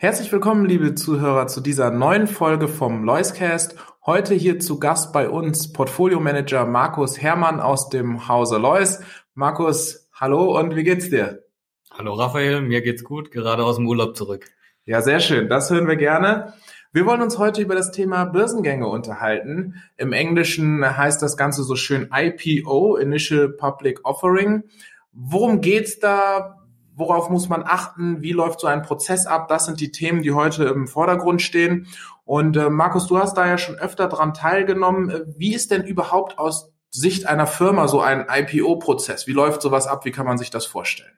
Herzlich willkommen, liebe Zuhörer, zu dieser neuen Folge vom Loiscast. Heute hier zu Gast bei uns Portfolio Manager Markus Hermann aus dem Hause Lois. Markus, hallo und wie geht's dir? Hallo Raphael, mir geht's gut, gerade aus dem Urlaub zurück. Ja, sehr schön, das hören wir gerne. Wir wollen uns heute über das Thema Börsengänge unterhalten. Im Englischen heißt das Ganze so schön IPO, Initial Public Offering. Worum geht's da? Worauf muss man achten? Wie läuft so ein Prozess ab? Das sind die Themen, die heute im Vordergrund stehen. Und äh, Markus, du hast da ja schon öfter dran teilgenommen. Wie ist denn überhaupt aus Sicht einer Firma so ein IPO-Prozess? Wie läuft sowas ab? Wie kann man sich das vorstellen?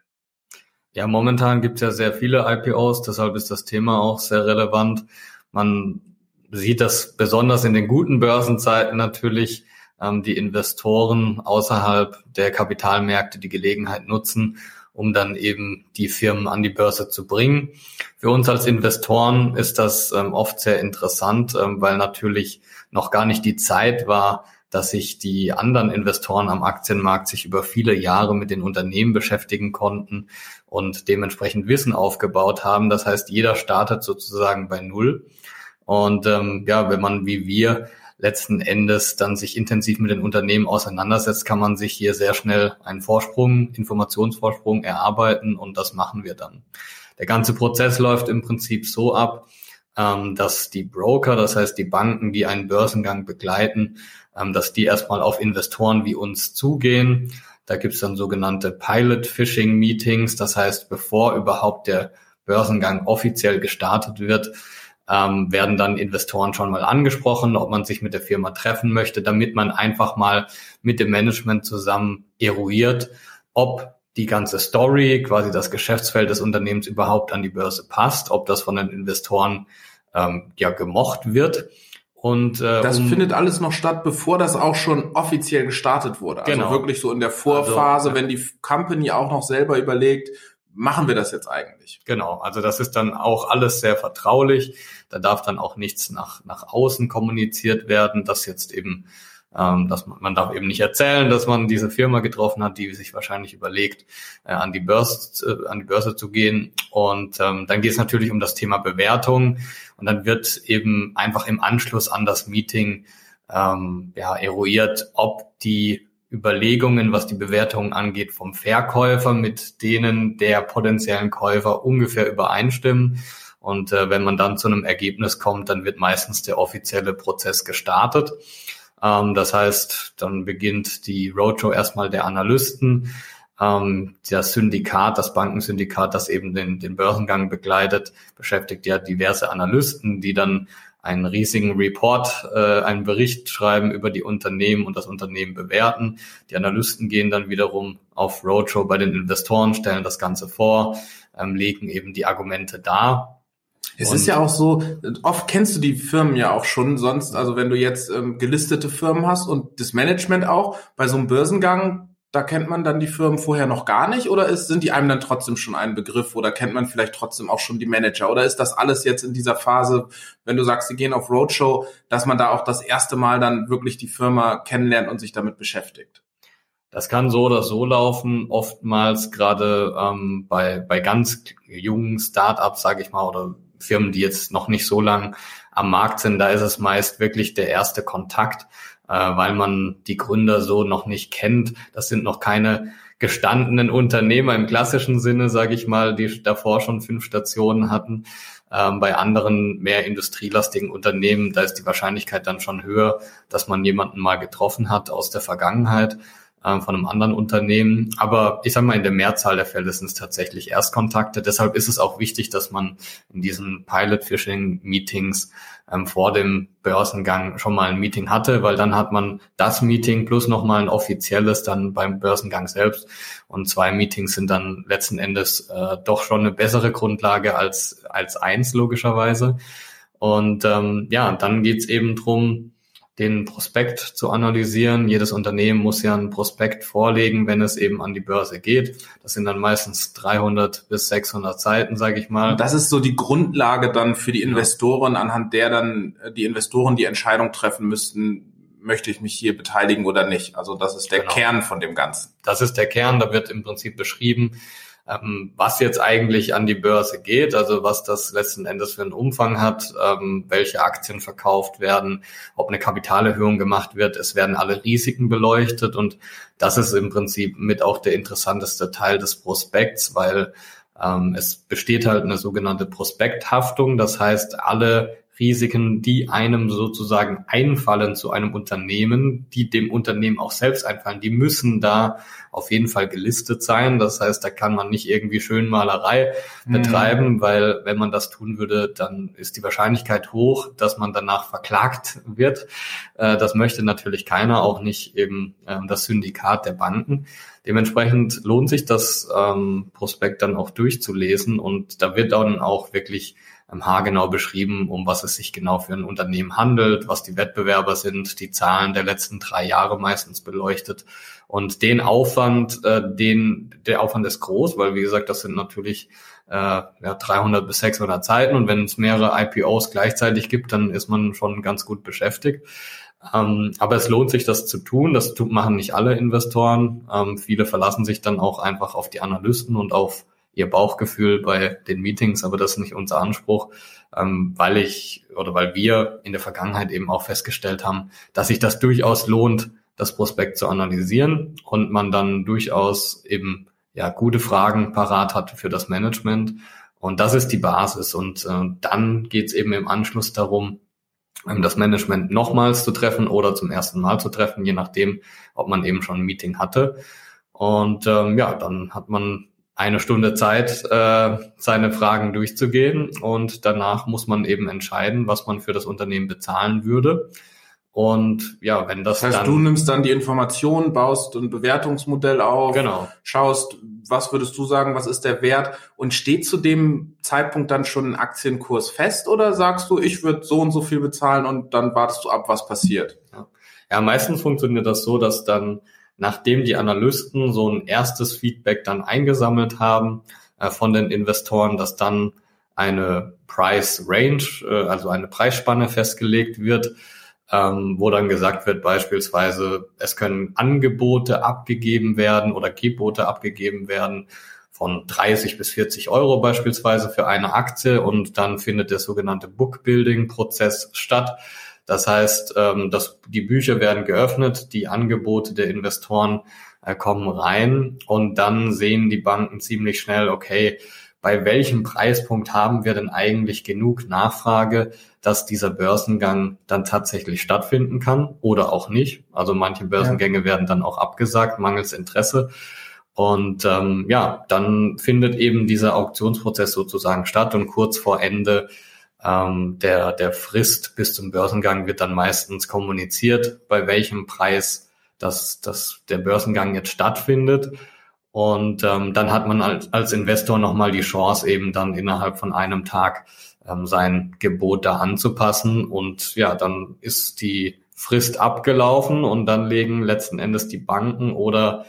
Ja, momentan gibt es ja sehr viele IPOs, deshalb ist das Thema auch sehr relevant. Man sieht das besonders in den guten Börsenzeiten natürlich, ähm, die Investoren außerhalb der Kapitalmärkte die Gelegenheit nutzen, um dann eben die Firmen an die Börse zu bringen. Für uns als Investoren ist das ähm, oft sehr interessant, ähm, weil natürlich noch gar nicht die Zeit war, dass sich die anderen Investoren am Aktienmarkt sich über viele Jahre mit den Unternehmen beschäftigen konnten und dementsprechend Wissen aufgebaut haben. Das heißt, jeder startet sozusagen bei Null. Und ähm, ja, wenn man wie wir letzten Endes dann sich intensiv mit den Unternehmen auseinandersetzt, kann man sich hier sehr schnell einen Vorsprung, Informationsvorsprung erarbeiten und das machen wir dann. Der ganze Prozess läuft im Prinzip so ab, ähm, dass die Broker, das heißt die Banken, die einen Börsengang begleiten, ähm, dass die erstmal auf Investoren wie uns zugehen. Da gibt's dann sogenannte Pilot Phishing Meetings, das heißt, bevor überhaupt der Börsengang offiziell gestartet wird, ähm, werden dann Investoren schon mal angesprochen, ob man sich mit der Firma treffen möchte, damit man einfach mal mit dem Management zusammen eruiert, ob die ganze Story, quasi das Geschäftsfeld des Unternehmens überhaupt an die Börse passt, ob das von den Investoren ähm, ja gemocht wird. Und äh, das um, findet alles noch statt, bevor das auch schon offiziell gestartet wurde. Also genau. wirklich so in der Vorphase, also, wenn die Company auch noch selber überlegt, machen wir das jetzt eigentlich? Genau, also das ist dann auch alles sehr vertraulich. Da darf dann auch nichts nach, nach außen kommuniziert werden, dass jetzt eben, ähm, dass man, man darf eben nicht erzählen, dass man diese Firma getroffen hat, die sich wahrscheinlich überlegt, äh, an die Börse, äh, an die Börse zu gehen. Und ähm, dann geht es natürlich um das Thema Bewertung. Und dann wird eben einfach im Anschluss an das Meeting ähm, ja, eruiert, ob die Überlegungen, was die Bewertung angeht, vom Verkäufer mit denen der potenziellen Käufer ungefähr übereinstimmen. Und äh, wenn man dann zu einem Ergebnis kommt, dann wird meistens der offizielle Prozess gestartet. Ähm, das heißt, dann beginnt die Roadshow erstmal der Analysten. Ähm, das Syndikat, das Bankensyndikat, das eben den, den Börsengang begleitet, beschäftigt ja diverse Analysten, die dann einen riesigen Report, äh, einen Bericht schreiben über die Unternehmen und das Unternehmen bewerten. Die Analysten gehen dann wiederum auf Roadshow bei den Investoren, stellen das Ganze vor, ähm, legen eben die Argumente dar. Es und ist ja auch so, oft kennst du die Firmen ja auch schon, sonst, also wenn du jetzt ähm, gelistete Firmen hast und das Management auch, bei so einem Börsengang da kennt man dann die Firmen vorher noch gar nicht oder ist, sind die einem dann trotzdem schon ein Begriff oder kennt man vielleicht trotzdem auch schon die Manager oder ist das alles jetzt in dieser Phase, wenn du sagst, sie gehen auf Roadshow, dass man da auch das erste Mal dann wirklich die Firma kennenlernt und sich damit beschäftigt? Das kann so oder so laufen. Oftmals gerade ähm, bei, bei ganz jungen Startups, sage ich mal, oder Firmen, die jetzt noch nicht so lang am Markt sind, da ist es meist wirklich der erste Kontakt äh, weil man die Gründer so noch nicht kennt. Das sind noch keine gestandenen Unternehmer im klassischen Sinne, sage ich mal, die davor schon fünf Stationen hatten. Ähm, bei anderen mehr industrielastigen Unternehmen, da ist die Wahrscheinlichkeit dann schon höher, dass man jemanden mal getroffen hat aus der Vergangenheit. Äh, von einem anderen Unternehmen. Aber ich sage mal, in der Mehrzahl der Fälle sind es tatsächlich Erstkontakte. Deshalb ist es auch wichtig, dass man in diesen Pilot-Phishing-Meetings ähm, vor dem Börsengang schon mal ein Meeting hatte, weil dann hat man das Meeting plus nochmal ein offizielles dann beim Börsengang selbst. Und zwei Meetings sind dann letzten Endes äh, doch schon eine bessere Grundlage als, als eins logischerweise. Und ähm, ja, dann geht's eben drum den Prospekt zu analysieren. Jedes Unternehmen muss ja ein Prospekt vorlegen, wenn es eben an die Börse geht. Das sind dann meistens 300 bis 600 Seiten, sage ich mal. Und das ist so die Grundlage dann für die Investoren, anhand der dann äh, die Investoren die Entscheidung treffen müssten, möchte ich mich hier beteiligen oder nicht. Also das ist der genau. Kern von dem Ganzen. Das ist der Kern, da wird im Prinzip beschrieben, ähm, was jetzt eigentlich an die Börse geht, also was das letzten Endes für einen Umfang hat, ähm, welche Aktien verkauft werden, ob eine Kapitalerhöhung gemacht wird. Es werden alle Risiken beleuchtet und das ist im Prinzip mit auch der interessanteste Teil des Prospekts, weil ähm, es besteht halt eine sogenannte Prospekthaftung. Das heißt, alle Risiken, die einem sozusagen einfallen zu einem Unternehmen, die dem Unternehmen auch selbst einfallen, die müssen da auf jeden Fall gelistet sein. Das heißt, da kann man nicht irgendwie Schönmalerei mhm. betreiben, weil wenn man das tun würde, dann ist die Wahrscheinlichkeit hoch, dass man danach verklagt wird. Äh, das möchte natürlich keiner, auch nicht eben ähm, das Syndikat der Banken. Dementsprechend lohnt sich das ähm, Prospekt dann auch durchzulesen und da wird dann auch wirklich haargenau beschrieben, um was es sich genau für ein Unternehmen handelt, was die Wettbewerber sind, die Zahlen der letzten drei Jahre meistens beleuchtet. Und den Aufwand, äh, den, der Aufwand ist groß, weil wie gesagt, das sind natürlich äh, ja, 300 bis 600 Seiten und wenn es mehrere IPOs gleichzeitig gibt, dann ist man schon ganz gut beschäftigt. Ähm, aber es lohnt sich, das zu tun. Das machen nicht alle Investoren. Ähm, viele verlassen sich dann auch einfach auf die Analysten und auf ihr Bauchgefühl bei den Meetings, aber das ist nicht unser Anspruch, ähm, weil ich oder weil wir in der Vergangenheit eben auch festgestellt haben, dass sich das durchaus lohnt, das Prospekt zu analysieren und man dann durchaus eben ja gute Fragen parat hat für das Management. Und das ist die Basis. Und äh, dann geht es eben im Anschluss darum, ähm, das Management nochmals zu treffen oder zum ersten Mal zu treffen, je nachdem, ob man eben schon ein Meeting hatte. Und ähm, ja, dann hat man eine Stunde Zeit, äh, seine Fragen durchzugehen und danach muss man eben entscheiden, was man für das Unternehmen bezahlen würde. Und ja, wenn das, das heißt, dann, du nimmst dann die Informationen, baust ein Bewertungsmodell auf, genau. schaust, was würdest du sagen, was ist der Wert und steht zu dem Zeitpunkt dann schon ein Aktienkurs fest oder sagst du, ich würde so und so viel bezahlen und dann wartest du ab, was passiert? Ja, ja meistens funktioniert das so, dass dann nachdem die Analysten so ein erstes Feedback dann eingesammelt haben äh, von den Investoren, dass dann eine Price Range, äh, also eine Preisspanne festgelegt wird, ähm, wo dann gesagt wird beispielsweise, es können Angebote abgegeben werden oder Gebote abgegeben werden von 30 bis 40 Euro beispielsweise für eine Aktie und dann findet der sogenannte Bookbuilding-Prozess statt. Das heißt, ähm, dass die Bücher werden geöffnet, die Angebote der Investoren äh, kommen rein und dann sehen die Banken ziemlich schnell, okay, bei welchem Preispunkt haben wir denn eigentlich genug Nachfrage, dass dieser Börsengang dann tatsächlich stattfinden kann oder auch nicht. Also manche Börsengänge ja. werden dann auch abgesagt, mangels Interesse. Und ähm, ja, dann findet eben dieser Auktionsprozess sozusagen statt und kurz vor Ende ähm, der, der Frist bis zum Börsengang wird dann meistens kommuniziert, bei welchem Preis das, das der Börsengang jetzt stattfindet. Und ähm, dann hat man als, als Investor nochmal die Chance, eben dann innerhalb von einem Tag ähm, sein Gebot da anzupassen. Und ja, dann ist die Frist abgelaufen und dann legen letzten Endes die Banken oder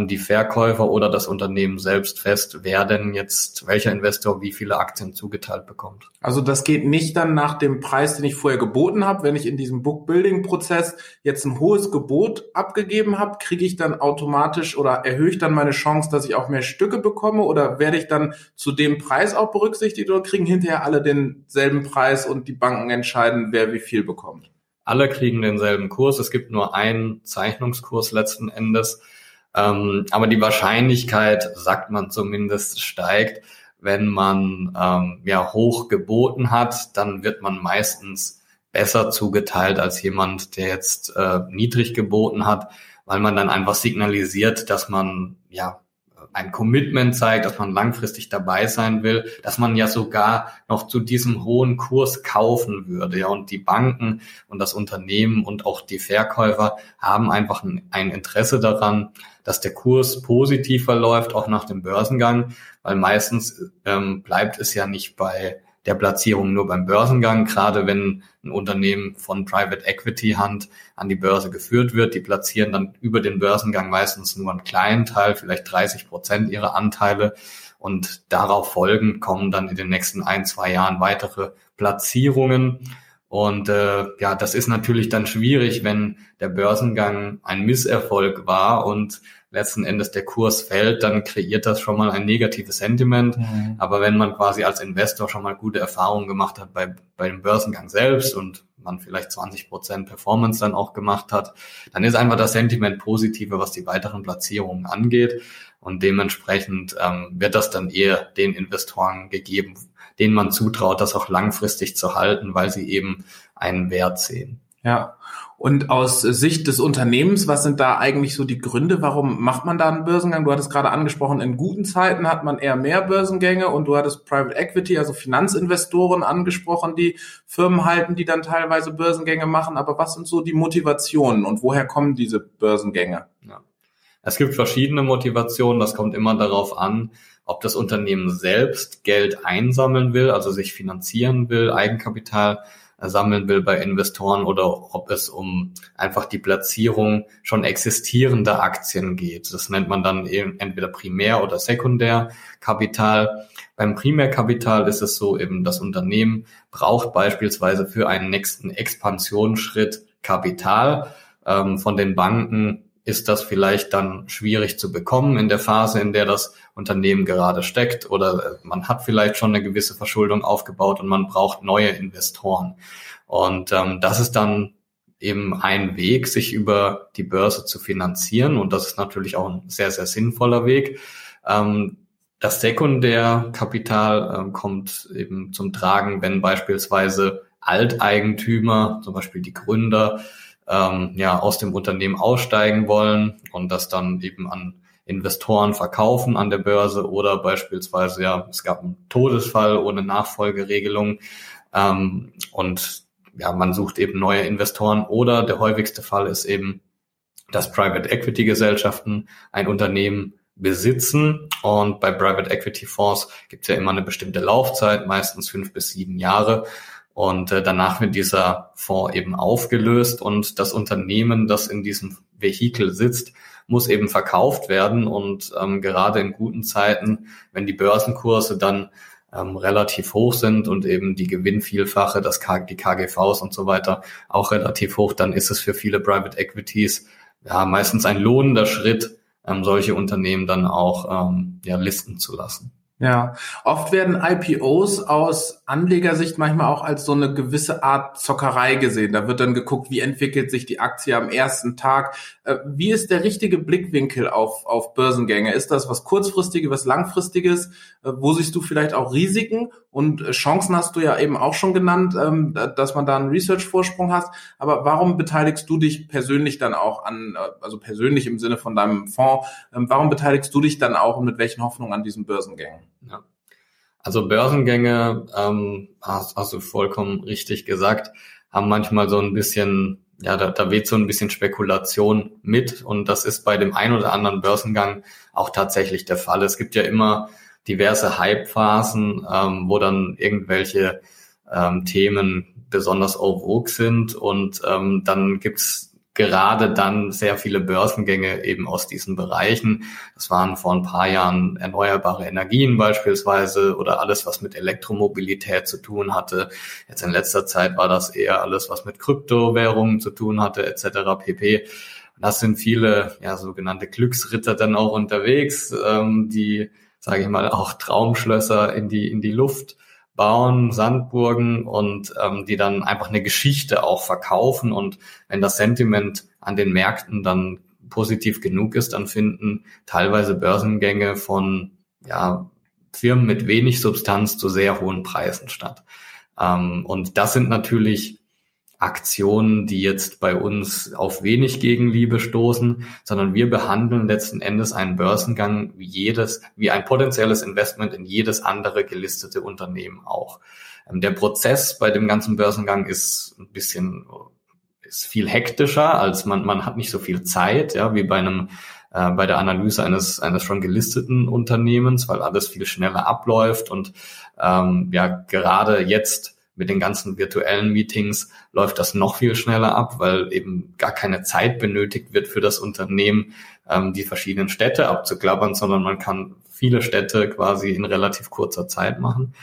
die Verkäufer oder das Unternehmen selbst fest, wer denn jetzt, welcher Investor wie viele Aktien zugeteilt bekommt. Also das geht nicht dann nach dem Preis, den ich vorher geboten habe. Wenn ich in diesem Bookbuilding-Prozess jetzt ein hohes Gebot abgegeben habe, kriege ich dann automatisch oder erhöhe ich dann meine Chance, dass ich auch mehr Stücke bekomme oder werde ich dann zu dem Preis auch berücksichtigt oder kriegen hinterher alle denselben Preis und die Banken entscheiden, wer wie viel bekommt? Alle kriegen denselben Kurs. Es gibt nur einen Zeichnungskurs letzten Endes. Ähm, aber die Wahrscheinlichkeit, sagt man zumindest, steigt, wenn man ähm, ja hoch geboten hat, dann wird man meistens besser zugeteilt als jemand, der jetzt äh, niedrig geboten hat, weil man dann einfach signalisiert, dass man ja ein Commitment zeigt, dass man langfristig dabei sein will, dass man ja sogar noch zu diesem hohen Kurs kaufen würde. Ja, und die Banken und das Unternehmen und auch die Verkäufer haben einfach ein, Interesse daran, dass der Kurs positiv verläuft, auch nach dem Börsengang, weil meistens ähm, bleibt es ja nicht bei der Platzierung nur beim Börsengang, gerade wenn ein Unternehmen von Private Equity Hand an die Börse geführt wird. Die platzieren dann über den Börsengang meistens nur einen kleinen Teil, vielleicht 30 Prozent ihrer Anteile. Und darauf folgend kommen dann in den nächsten ein, zwei Jahren weitere Platzierungen. Und äh, ja, das ist natürlich dann schwierig, wenn der Börsengang ein Misserfolg war und letzten Endes der Kurs fällt, dann kreiert das schon mal ein negatives Sentiment. Mhm. Aber wenn man quasi als Investor schon mal gute Erfahrungen gemacht hat bei, bei dem Börsengang selbst und man vielleicht 20 Prozent Performance dann auch gemacht hat, dann ist einfach das Sentiment positiver, was die weiteren Platzierungen angeht. Und dementsprechend ähm, wird das dann eher den Investoren gegeben, denen man zutraut, das auch langfristig zu halten, weil sie eben einen Wert sehen. Ja. Und aus Sicht des Unternehmens, was sind da eigentlich so die Gründe? Warum macht man da einen Börsengang? Du hattest gerade angesprochen, in guten Zeiten hat man eher mehr Börsengänge und du hattest Private Equity, also Finanzinvestoren angesprochen, die Firmen halten, die dann teilweise Börsengänge machen. Aber was sind so die Motivationen und woher kommen diese Börsengänge? Ja. Es gibt verschiedene Motivationen. Das kommt immer darauf an, ob das Unternehmen selbst Geld einsammeln will, also sich finanzieren will, Eigenkapital sammeln will bei Investoren oder ob es um einfach die Platzierung schon existierender Aktien geht. Das nennt man dann eben entweder Primär- oder Sekundärkapital. Beim Primärkapital ist es so eben, das Unternehmen braucht beispielsweise für einen nächsten Expansionsschritt Kapital. Ähm, von den Banken ist das vielleicht dann schwierig zu bekommen in der Phase, in der das Unternehmen gerade steckt oder man hat vielleicht schon eine gewisse Verschuldung aufgebaut und man braucht neue Investoren. Und ähm, das ist dann eben ein Weg, sich über die Börse zu finanzieren und das ist natürlich auch ein sehr, sehr sinnvoller Weg. Ähm, das Sekundärkapital ähm, kommt eben zum Tragen, wenn beispielsweise Alteigentümer, zum Beispiel die Gründer, ähm, ja, aus dem Unternehmen aussteigen wollen und das dann eben an Investoren verkaufen an der Börse oder beispielsweise, ja, es gab einen Todesfall ohne Nachfolgeregelung ähm, und ja, man sucht eben neue Investoren oder der häufigste Fall ist eben, dass Private Equity Gesellschaften ein Unternehmen besitzen und bei Private Equity Fonds gibt es ja immer eine bestimmte Laufzeit, meistens fünf bis sieben Jahre und äh, danach wird dieser Fonds eben aufgelöst und das Unternehmen, das in diesem Vehikel sitzt, muss eben verkauft werden. Und ähm, gerade in guten Zeiten, wenn die Börsenkurse dann ähm, relativ hoch sind und eben die Gewinnvielfache, das K die KGVs und so weiter auch relativ hoch, dann ist es für viele Private Equities ja meistens ein lohnender Schritt, ähm, solche Unternehmen dann auch ähm, ja, listen zu lassen. Ja, oft werden IPOs aus Anlegersicht manchmal auch als so eine gewisse Art Zockerei gesehen. Da wird dann geguckt, wie entwickelt sich die Aktie am ersten Tag. Äh, wie ist der richtige Blickwinkel auf, auf Börsengänge? Ist das was kurzfristiges, was langfristiges? Äh, wo siehst du vielleicht auch Risiken? Und äh, Chancen hast du ja eben auch schon genannt, ähm, dass man da einen Research-Vorsprung hast. Aber warum beteiligst du dich persönlich dann auch an, also persönlich im Sinne von deinem Fonds, ähm, warum beteiligst du dich dann auch und mit welchen Hoffnungen an diesen Börsengängen? Ja. Also Börsengänge, ähm, hast, hast du vollkommen richtig gesagt, haben manchmal so ein bisschen, ja, da, da weht so ein bisschen Spekulation mit und das ist bei dem ein oder anderen Börsengang auch tatsächlich der Fall. Es gibt ja immer diverse Hype-Phasen, ähm, wo dann irgendwelche ähm, Themen besonders vogue sind und ähm, dann gibt's gerade dann sehr viele Börsengänge eben aus diesen Bereichen. Das waren vor ein paar Jahren erneuerbare Energien beispielsweise oder alles, was mit Elektromobilität zu tun hatte. Jetzt in letzter Zeit war das eher alles, was mit Kryptowährungen zu tun hatte, etc. pp. Das sind viele ja, sogenannte Glücksritter dann auch unterwegs, ähm, die, sage ich mal, auch Traumschlösser in die, in die Luft bauen, Sandburgen und ähm, die dann einfach eine Geschichte auch verkaufen. Und wenn das Sentiment an den Märkten dann positiv genug ist, dann finden teilweise Börsengänge von ja, Firmen mit wenig Substanz zu sehr hohen Preisen statt. Ähm, und das sind natürlich Aktionen, die jetzt bei uns auf wenig Gegenliebe stoßen, sondern wir behandeln letzten Endes einen Börsengang wie jedes, wie ein potenzielles Investment in jedes andere gelistete Unternehmen auch. Ähm, der Prozess bei dem ganzen Börsengang ist ein bisschen, ist viel hektischer, als man, man hat nicht so viel Zeit, ja, wie bei einem äh, bei der Analyse eines, eines schon gelisteten Unternehmens, weil alles viel schneller abläuft und ähm, ja gerade jetzt mit den ganzen virtuellen Meetings läuft das noch viel schneller ab, weil eben gar keine Zeit benötigt wird für das Unternehmen, ähm, die verschiedenen Städte abzuklappern, sondern man kann viele Städte quasi in relativ kurzer Zeit machen.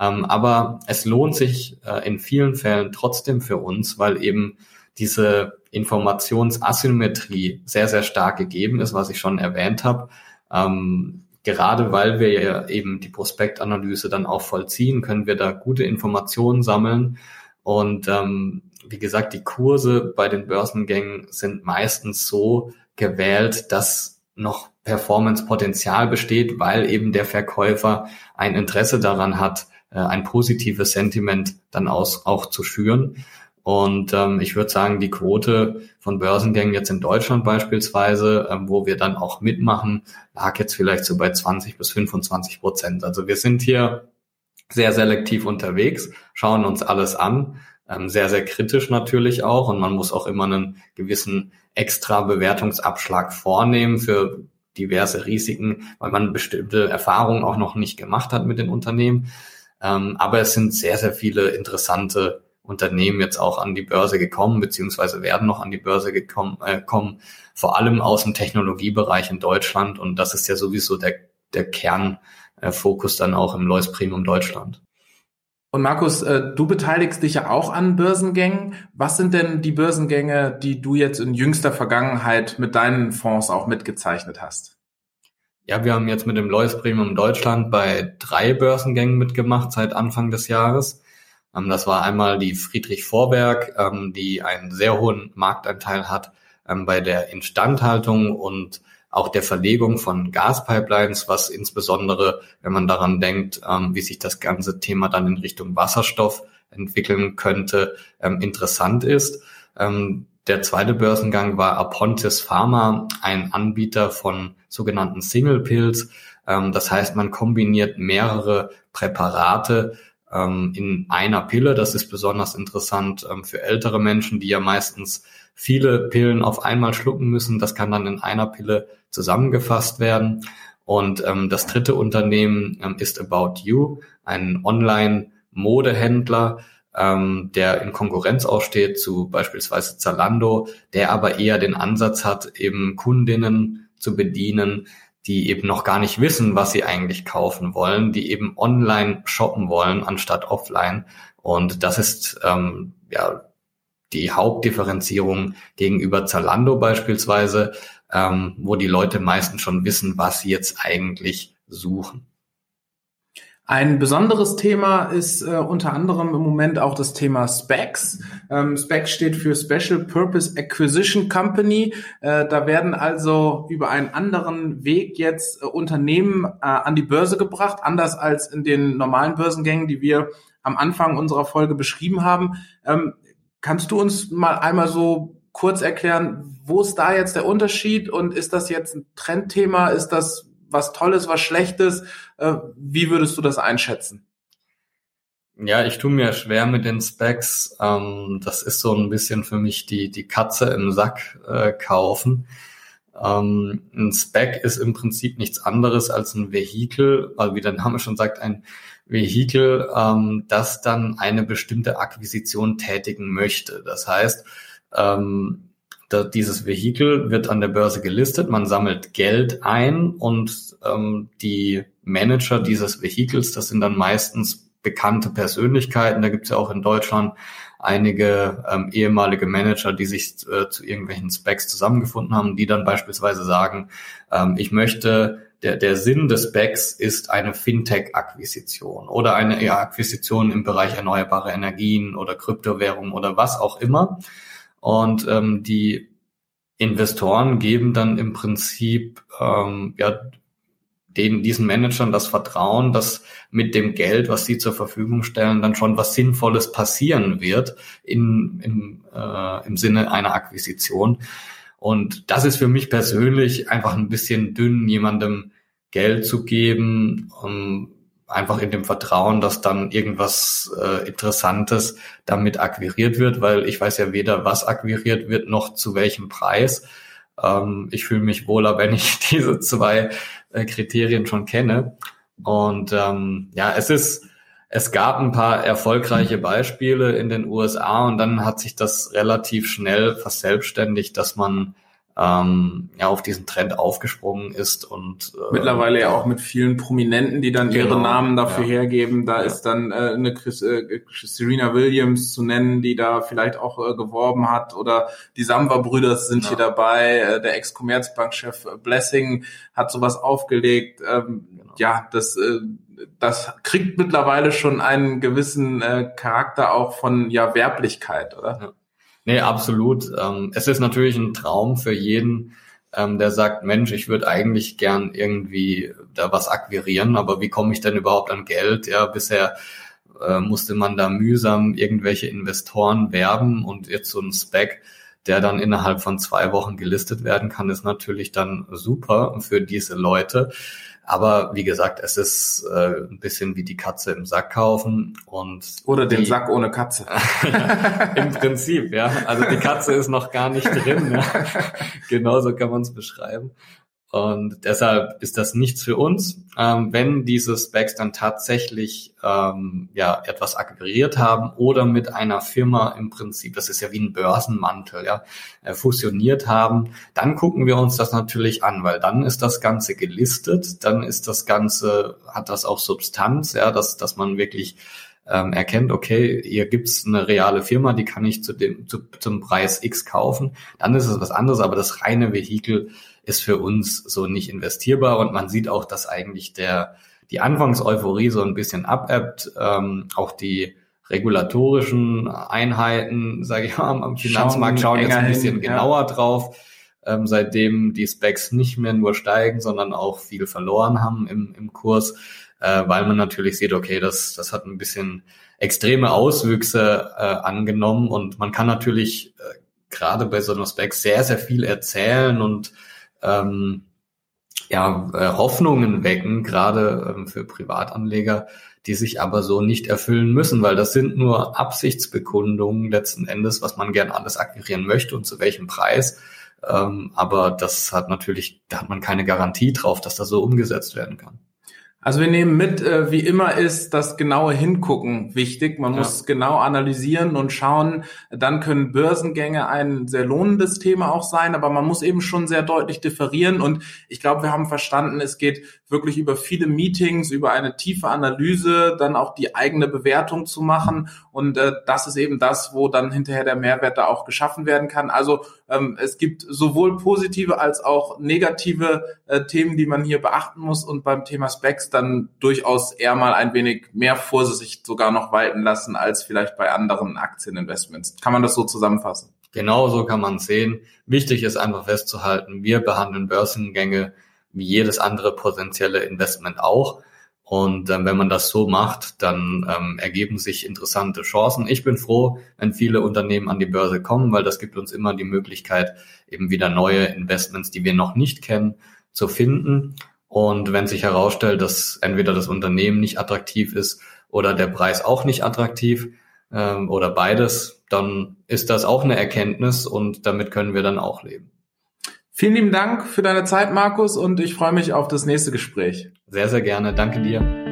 Ähm, aber es lohnt sich äh, in vielen Fällen trotzdem für uns, weil eben diese Informationsasymmetrie sehr, sehr stark gegeben ist, was ich schon erwähnt habe. Ähm, gerade weil wir ja eben die Prospektanalyse dann auch vollziehen, können wir da gute Informationen sammeln. Und ähm, wie gesagt, die Kurse bei den Börsengängen sind meistens so gewählt, dass noch Performance-Potenzial besteht, weil eben der Verkäufer ein Interesse daran hat, äh, ein positives Sentiment dann aus, auch zu schüren. Und ähm, ich würde sagen, die Quote von Börsengängen jetzt in Deutschland beispielsweise, ähm, wo wir dann auch mitmachen, lag jetzt vielleicht so bei 20 bis 25 Prozent. Also wir sind hier sehr selektiv unterwegs, schauen uns alles an, ähm, sehr, sehr kritisch natürlich auch. Und man muss auch immer einen gewissen extra Bewertungsabschlag vornehmen für diverse Risiken, weil man bestimmte Erfahrungen auch noch nicht gemacht hat mit den Unternehmen. Ähm, aber es sind sehr, sehr viele interessante Unternehmen jetzt auch an die Börse gekommen, beziehungsweise werden noch an die Börse gekommen, äh, kommen, vor allem aus dem Technologiebereich in Deutschland. Und das ist ja sowieso der, der Kernfokus dann auch im Lois Premium Deutschland. Und Markus, äh, du beteiligst dich ja auch an Börsengängen. Was sind denn die Börsengänge, die du jetzt in jüngster Vergangenheit mit deinen Fonds auch mitgezeichnet hast? Ja, wir haben jetzt mit dem Lois Premium Deutschland bei drei Börsengängen mitgemacht seit Anfang des Jahres. Ähm, das war einmal die Friedrich Vorwerk, ähm, die einen sehr hohen Marktanteil hat ähm, bei der Instandhaltung und auch der Verlegung von Gaspipelines, was insbesondere, wenn man daran denkt, wie sich das ganze Thema dann in Richtung Wasserstoff entwickeln könnte, interessant ist. Der zweite Börsengang war Apontis Pharma, ein Anbieter von sogenannten Single Pills. Das heißt, man kombiniert mehrere Präparate ähm, in einer Pille. Das ist besonders interessant ähm, für ältere Menschen, die ja meistens viele Pillen auf einmal schlucken müssen. Das kann dann in einer Pille zusammengefasst werden. Und ähm, das dritte Unternehmen ähm, ist About You, ein Online-Modehändler, ähm, der in Konkurrenz aussteht zu beispielsweise Zalando, der aber eher den Ansatz hat, eben Kundinnen zu bedienen, die eben noch gar nicht wissen, was sie eigentlich kaufen wollen, die eben online shoppen wollen anstatt offline. Und das ist ähm, ja die Hauptdifferenzierung gegenüber Zalando beispielsweise, ähm, wo die Leute meistens schon wissen, was sie jetzt eigentlich suchen. Ein besonderes Thema ist äh, unter anderem im Moment auch das Thema Specs. Ähm, Specs steht für Special Purpose Acquisition Company. Äh, da werden also über einen anderen Weg jetzt äh, Unternehmen äh, an die Börse gebracht, anders als in den normalen Börsengängen, die wir am Anfang unserer Folge beschrieben haben. Ähm, kannst du uns mal einmal so kurz erklären, wo ist da jetzt der Unterschied und ist das jetzt ein Trendthema? Ist das was Tolles, was Schlechtes? Äh, wie würdest du das einschätzen? Ja, ich tue mir schwer mit den Specs. Ähm, das ist so ein bisschen für mich die, die Katze im Sack äh, kaufen. Ähm, ein Spec ist im Prinzip nichts anderes als ein Vehikel, weil wie der Name schon sagt, ein Vehikel, ähm, das dann eine bestimmte Akquisition tätigen möchte. Das heißt, ähm, dieses Vehikel wird an der Börse gelistet, man sammelt Geld ein und ähm, die Manager dieses Vehikels, das sind dann meistens bekannte Persönlichkeiten. Da gibt es ja auch in Deutschland einige ähm, ehemalige Manager, die sich äh, zu irgendwelchen Specs zusammengefunden haben, die dann beispielsweise sagen, ähm, ich möchte, der, der Sinn des Specs ist eine Fintech-Akquisition oder eine ja, Akquisition im Bereich erneuerbare Energien oder Kryptowährung oder was auch immer. Und ähm, die Investoren geben dann im Prinzip ähm, ja den, diesen Managern das Vertrauen, dass mit dem Geld, was sie zur Verfügung stellen, dann schon was Sinnvolles passieren wird in, im, äh, im Sinne einer Akquisition. Und das ist für mich persönlich einfach ein bisschen dünn, jemandem Geld zu geben, um einfach in dem Vertrauen, dass dann irgendwas äh, Interessantes damit akquiriert wird, weil ich weiß ja weder, was akquiriert wird, noch zu welchem Preis. Ähm, ich fühle mich wohler, wenn ich diese zwei äh, Kriterien schon kenne. Und ähm, ja, es ist, es gab ein paar erfolgreiche Beispiele in den USA und dann hat sich das relativ schnell verselbstständigt, dass man ähm, ja auf diesen Trend aufgesprungen ist und äh, mittlerweile ja auch mit vielen Prominenten, die dann genau, ihre Namen dafür ja. hergeben. Da ja. ist dann äh, eine Chris, äh, Serena Williams zu nennen, die da vielleicht auch äh, geworben hat oder die Samba-Brüder sind ja. hier dabei. Äh, der Ex-Commerzbank-Chef Blessing hat sowas aufgelegt. Ähm, genau. Ja, das äh, das kriegt mittlerweile schon einen gewissen äh, Charakter auch von ja Werblichkeit, oder? Nee, absolut. Ähm, es ist natürlich ein Traum für jeden, ähm, der sagt, Mensch, ich würde eigentlich gern irgendwie da was akquirieren, aber wie komme ich denn überhaupt an Geld? Ja, bisher äh, musste man da mühsam irgendwelche Investoren werben und jetzt so ein Spec, der dann innerhalb von zwei Wochen gelistet werden kann, ist natürlich dann super für diese Leute. Aber wie gesagt, es ist äh, ein bisschen wie die Katze im Sack kaufen und oder den Sack ohne Katze. Im Prinzip, ja. Also die Katze ist noch gar nicht drin. Ja. Genauso kann man es beschreiben. Und deshalb ist das nichts für uns. Ähm, wenn diese Specs dann tatsächlich ähm, ja etwas akquiriert haben oder mit einer Firma im Prinzip, das ist ja wie ein Börsenmantel, ja, äh, fusioniert haben, dann gucken wir uns das natürlich an, weil dann ist das Ganze gelistet, dann ist das Ganze, hat das auch Substanz, ja, dass, dass man wirklich ähm, erkennt, okay, hier gibt's eine reale Firma, die kann ich zu dem, zu, zum Preis X kaufen, dann ist es was anderes, aber das reine Vehikel ist für uns so nicht investierbar. Und man sieht auch, dass eigentlich der die Anfangseuphorie so ein bisschen abebbt, ähm, auch die regulatorischen Einheiten, sage ich mal, am Finanzmarkt schauen, schauen jetzt ein bisschen hin, genauer ja. drauf, ähm, seitdem die Specs nicht mehr nur steigen, sondern auch viel verloren haben im, im Kurs, äh, weil man natürlich sieht, okay, das, das hat ein bisschen extreme Auswüchse äh, angenommen. Und man kann natürlich äh, gerade bei so einer Spec sehr, sehr viel erzählen und ähm, ja, äh, Hoffnungen wecken, gerade ähm, für Privatanleger, die sich aber so nicht erfüllen müssen, weil das sind nur Absichtsbekundungen letzten Endes, was man gern alles akquirieren möchte und zu welchem Preis. Ähm, aber das hat natürlich, da hat man keine Garantie drauf, dass das so umgesetzt werden kann. Also wir nehmen mit, äh, wie immer ist das genaue Hingucken wichtig. Man ja. muss genau analysieren und schauen. Dann können Börsengänge ein sehr lohnendes Thema auch sein, aber man muss eben schon sehr deutlich differieren. Und ich glaube, wir haben verstanden, es geht wirklich über viele Meetings, über eine tiefe Analyse, dann auch die eigene Bewertung zu machen. Und äh, das ist eben das, wo dann hinterher der Mehrwert da auch geschaffen werden kann. Also ähm, es gibt sowohl positive als auch negative äh, Themen, die man hier beachten muss. Und beim Thema Specs dann durchaus eher mal ein wenig mehr Vorsicht sogar noch walten lassen als vielleicht bei anderen Aktieninvestments. Kann man das so zusammenfassen? Genau so kann man sehen. Wichtig ist einfach festzuhalten, wir behandeln Börsengänge wie jedes andere potenzielle Investment auch. Und ähm, wenn man das so macht, dann ähm, ergeben sich interessante Chancen. Ich bin froh, wenn viele Unternehmen an die Börse kommen, weil das gibt uns immer die Möglichkeit, eben wieder neue Investments, die wir noch nicht kennen, zu finden. Und wenn sich herausstellt, dass entweder das Unternehmen nicht attraktiv ist oder der Preis auch nicht attraktiv ähm, oder beides, dann ist das auch eine Erkenntnis und damit können wir dann auch leben. Vielen lieben Dank für deine Zeit, Markus, und ich freue mich auf das nächste Gespräch. Sehr, sehr gerne. Danke dir.